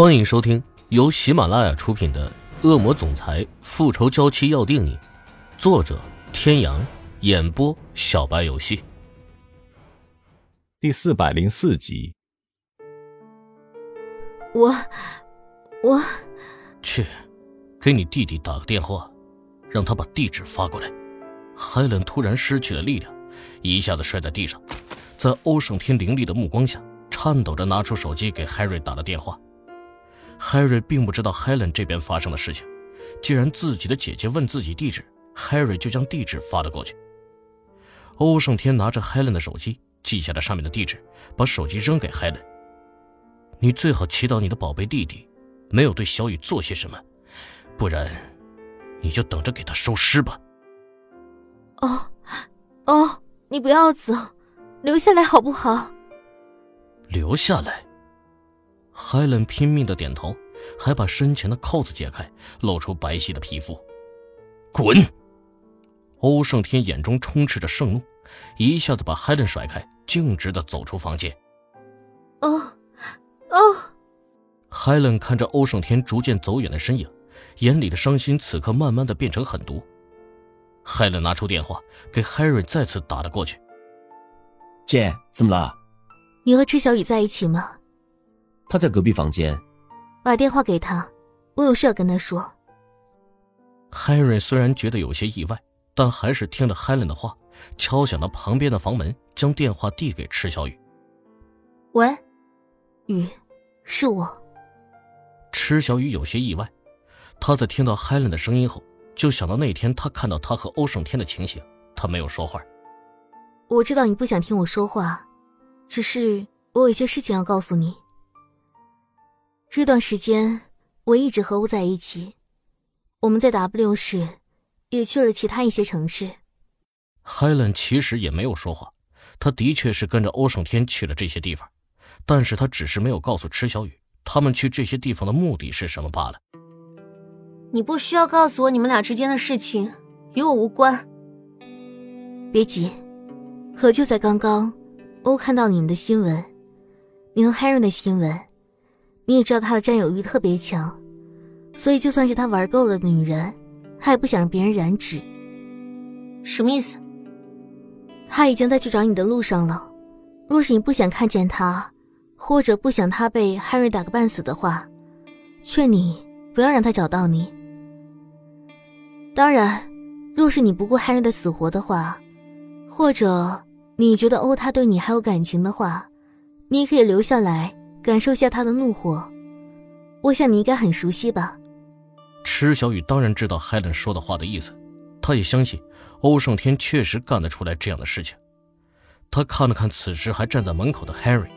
欢迎收听由喜马拉雅出品的《恶魔总裁复仇娇妻要定你》，作者：天阳，演播：小白游戏。第四百零四集。我，我去，给你弟弟打个电话，让他把地址发过来。海伦突然失去了力量，一下子摔在地上，在欧胜天凌厉的目光下，颤抖着拿出手机给海瑞打了电话。海瑞并不知道 Helen 这边发生的事情，既然自己的姐姐问自己地址，，Harry 就将地址发了过去。欧胜天拿着 Helen 的手机，记下了上面的地址，把手机扔给 Helen。你最好祈祷你的宝贝弟弟，没有对小雨做些什么，不然，你就等着给他收尸吧。哦，哦，你不要走，留下来好不好？留下来。海伦拼命的点头，还把身前的扣子解开，露出白皙的皮肤。滚！欧胜天眼中充斥着盛怒，一下子把海伦甩开，径直的走出房间。哦，哦！海伦看着欧胜天逐渐走远的身影，眼里的伤心此刻慢慢的变成狠毒。海伦拿出电话，给 Harry 再次打了过去。姐，怎么了？你和池小雨在一起吗？他在隔壁房间，把电话给他，我有事要跟他说。海瑞虽然觉得有些意外，但还是听了海伦的话，敲响了旁边的房门，将电话递给池小雨。喂，雨，是我。池小雨有些意外，他在听到海伦的声音后，就想到那天他看到他和欧胜天的情形，他没有说话。我知道你不想听我说话，只是我有一些事情要告诉你。这段时间我一直和欧在一起，我们在 W 市，也去了其他一些城市。Helen 其实也没有说话，他的确是跟着欧胜天去了这些地方，但是他只是没有告诉池小雨他们去这些地方的目的是什么罢了。你不需要告诉我你们俩之间的事情，与我无关。别急，可就在刚刚，欧看到你们的新闻，你和 Harry 的新闻。你也知道他的占有欲特别强，所以就算是他玩够了女人，他也不想让别人染指。什么意思？他已经在去找你的路上了。若是你不想看见他，或者不想他被 Harry 打个半死的话，劝你不要让他找到你。当然，若是你不顾 Harry 的死活的话，或者你觉得欧他对你还有感情的话，你也可以留下来。感受下他的怒火，我想你应该很熟悉吧。池小雨当然知道海伦说的话的意思，他也相信欧胜天确实干得出来这样的事情。他看了看此时还站在门口的 Harry，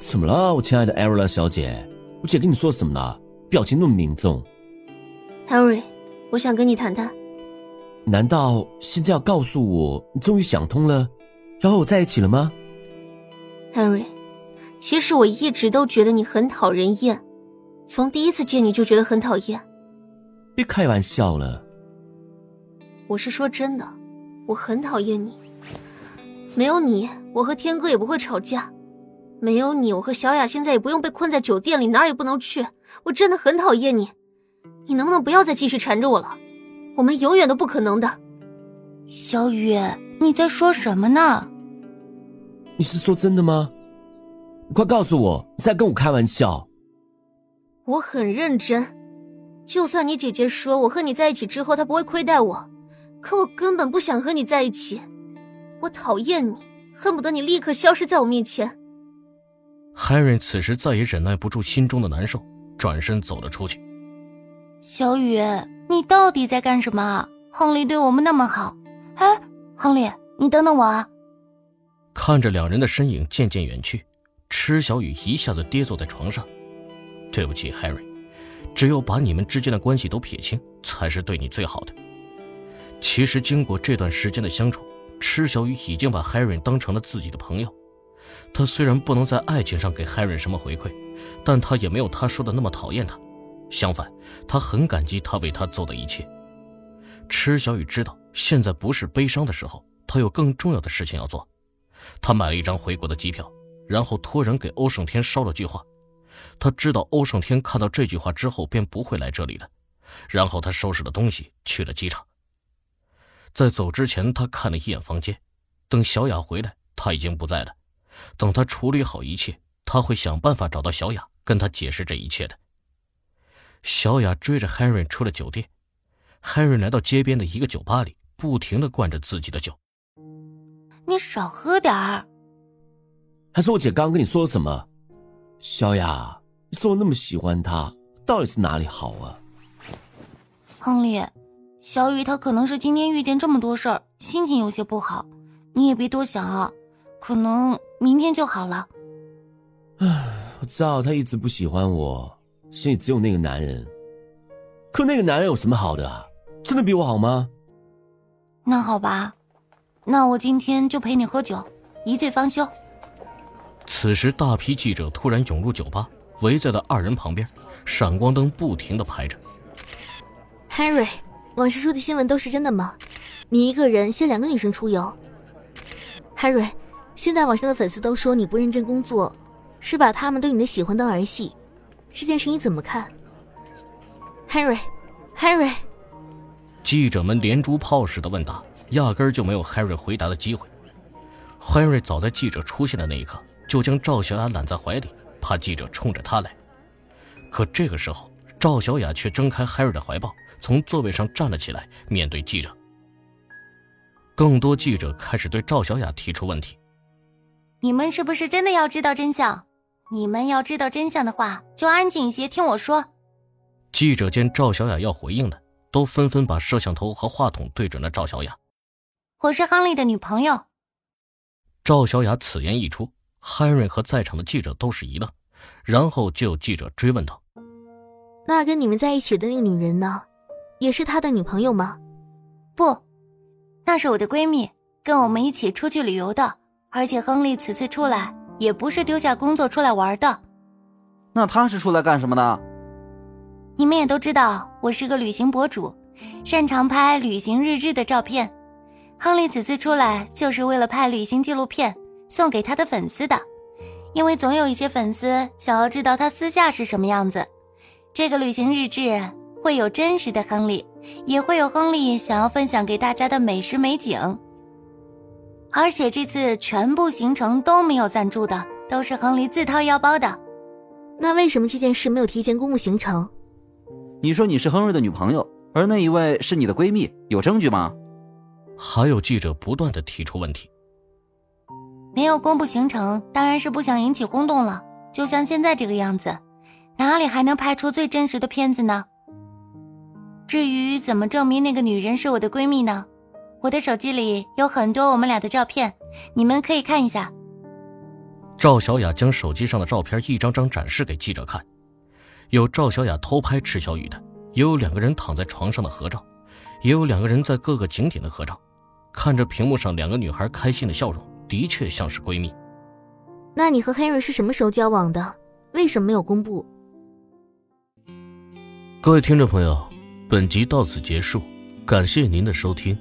怎么了，我亲爱的艾瑞拉小姐？我姐跟你说什么呢？表情那么凝重。Harry，我想跟你谈谈。难道现在要告诉我你终于想通了，要和我在一起了吗？Harry。其实我一直都觉得你很讨人厌，从第一次见你就觉得很讨厌。别开玩笑了，我是说真的，我很讨厌你。没有你，我和天哥也不会吵架；没有你，我和小雅现在也不用被困在酒店里，哪儿也不能去。我真的很讨厌你，你能不能不要再继续缠着我了？我们永远都不可能的。小雨，你在说什么呢？你是说真的吗？快告诉我，你在跟我开玩笑？我很认真。就算你姐姐说我和你在一起之后，她不会亏待我，可我根本不想和你在一起。我讨厌你，恨不得你立刻消失在我面前。海瑞此时再也忍耐不住心中的难受，转身走了出去。小雨，你到底在干什么？亨利对我们那么好。哎，亨利，你等等我啊！看着两人的身影渐渐远去。池小雨一下子跌坐在床上，对不起，Harry，只有把你们之间的关系都撇清，才是对你最好的。其实经过这段时间的相处，池小雨已经把 Harry 当成了自己的朋友。他虽然不能在爱情上给 Harry 什么回馈，但他也没有他说的那么讨厌他，相反，他很感激他为他做的一切。池小雨知道现在不是悲伤的时候，他有更重要的事情要做。他买了一张回国的机票。然后托人给欧胜天捎了句话，他知道欧胜天看到这句话之后便不会来这里了，然后他收拾了东西去了机场。在走之前，他看了一眼房间，等小雅回来，他已经不在了。等他处理好一切，他会想办法找到小雅，跟他解释这一切的。小雅追着 Henry 出了酒店，Henry 来到街边的一个酒吧里，不停的灌着自己的酒。你少喝点儿。还是我姐刚刚跟你说什么？小雅，你说我那么喜欢他，到底是哪里好啊？亨利，小雨她可能是今天遇见这么多事儿，心情有些不好，你也别多想啊，可能明天就好了。唉，我知道他一直不喜欢我，心里只有那个男人。可那个男人有什么好的啊？真的比我好吗？那好吧，那我今天就陪你喝酒，一醉方休。此时，大批记者突然涌入酒吧，围在了二人旁边，闪光灯不停的拍着。Harry，网上说的新闻都是真的吗？你一个人携两个女生出游？Harry，现在网上的粉丝都说你不认真工作，是把他们对你的喜欢当儿戏，这件事你怎么看？Harry，Harry，记者们连珠炮似的问答，压根儿就没有 Harry 回答的机会。Harry 早在记者出现的那一刻。就将赵小雅揽在怀里，怕记者冲着她来。可这个时候，赵小雅却挣开 Harry 的怀抱，从座位上站了起来，面对记者。更多记者开始对赵小雅提出问题：“你们是不是真的要知道真相？你们要知道真相的话，就安静一些，听我说。”记者见赵小雅要回应了，都纷纷把摄像头和话筒对准了赵小雅。我是亨利的女朋友。赵小雅此言一出。汉瑞和在场的记者都是一愣，然后就有记者追问道：“那跟你们在一起的那个女人呢？也是他的女朋友吗？”“不，那是我的闺蜜，跟我们一起出去旅游的。而且亨利此次出来也不是丢下工作出来玩的。那他是出来干什么的？你们也都知道，我是个旅行博主，擅长拍旅行日志的照片。亨利此次出来就是为了拍旅行纪录片。”送给他的粉丝的，因为总有一些粉丝想要知道他私下是什么样子。这个旅行日志会有真实的亨利，也会有亨利想要分享给大家的美食美景。而且这次全部行程都没有赞助的，都是亨利自掏腰包的。那为什么这件事没有提前公布行程？你说你是亨瑞的女朋友，而那一位是你的闺蜜，有证据吗？还有记者不断的提出问题。没有公布行程，当然是不想引起轰动了。就像现在这个样子，哪里还能拍出最真实的片子呢？至于怎么证明那个女人是我的闺蜜呢？我的手机里有很多我们俩的照片，你们可以看一下。赵小雅将手机上的照片一张张展示给记者看，有赵小雅偷拍池小雨的，也有两个人躺在床上的合照，也有两个人在各个景点的合照。看着屏幕上两个女孩开心的笑容。的确像是闺蜜。那你和 Henry 是什么时候交往的？为什么没有公布？各位听众朋友，本集到此结束，感谢您的收听。